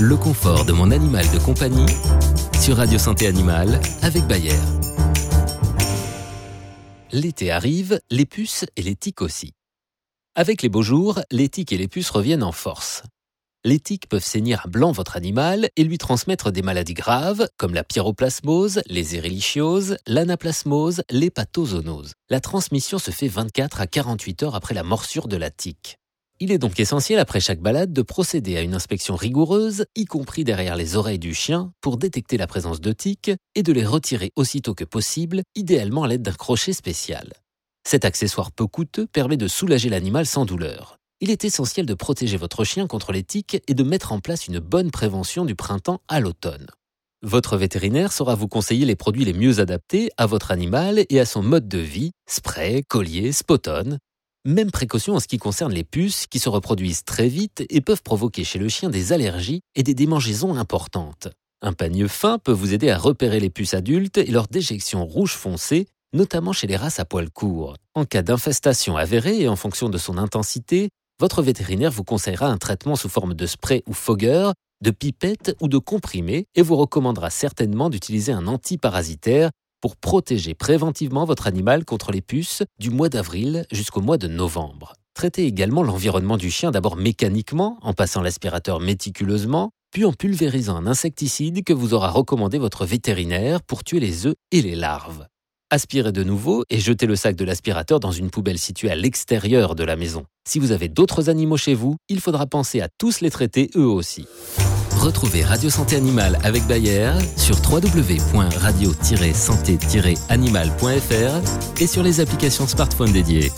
le confort de mon animal de compagnie sur Radio Santé Animale avec Bayer. L'été arrive, les puces et les tiques aussi. Avec les beaux jours, les tiques et les puces reviennent en force. Les tiques peuvent saigner à blanc votre animal et lui transmettre des maladies graves comme la pyroplasmose, les érilichioses, l'anaplasmose, l'hépatozoonose. La transmission se fait 24 à 48 heures après la morsure de la tique. Il est donc essentiel après chaque balade de procéder à une inspection rigoureuse, y compris derrière les oreilles du chien, pour détecter la présence de tiques et de les retirer aussitôt que possible, idéalement à l'aide d'un crochet spécial. Cet accessoire peu coûteux permet de soulager l'animal sans douleur. Il est essentiel de protéger votre chien contre les tiques et de mettre en place une bonne prévention du printemps à l'automne. Votre vétérinaire saura vous conseiller les produits les mieux adaptés à votre animal et à son mode de vie, spray, collier, spoton, même précaution en ce qui concerne les puces qui se reproduisent très vite et peuvent provoquer chez le chien des allergies et des démangeaisons importantes. Un panier fin peut vous aider à repérer les puces adultes et leur déjection rouge foncé, notamment chez les races à poils courts. En cas d'infestation avérée et en fonction de son intensité, votre vétérinaire vous conseillera un traitement sous forme de spray ou fogueur, de pipette ou de comprimé et vous recommandera certainement d'utiliser un antiparasitaire pour protéger préventivement votre animal contre les puces du mois d'avril jusqu'au mois de novembre. Traitez également l'environnement du chien d'abord mécaniquement en passant l'aspirateur méticuleusement, puis en pulvérisant un insecticide que vous aura recommandé votre vétérinaire pour tuer les œufs et les larves. Aspirez de nouveau et jetez le sac de l'aspirateur dans une poubelle située à l'extérieur de la maison. Si vous avez d'autres animaux chez vous, il faudra penser à tous les traiter eux aussi. Retrouvez Radio Santé Animale avec Bayer sur www.radio-santé-animal.fr et sur les applications smartphone dédiées.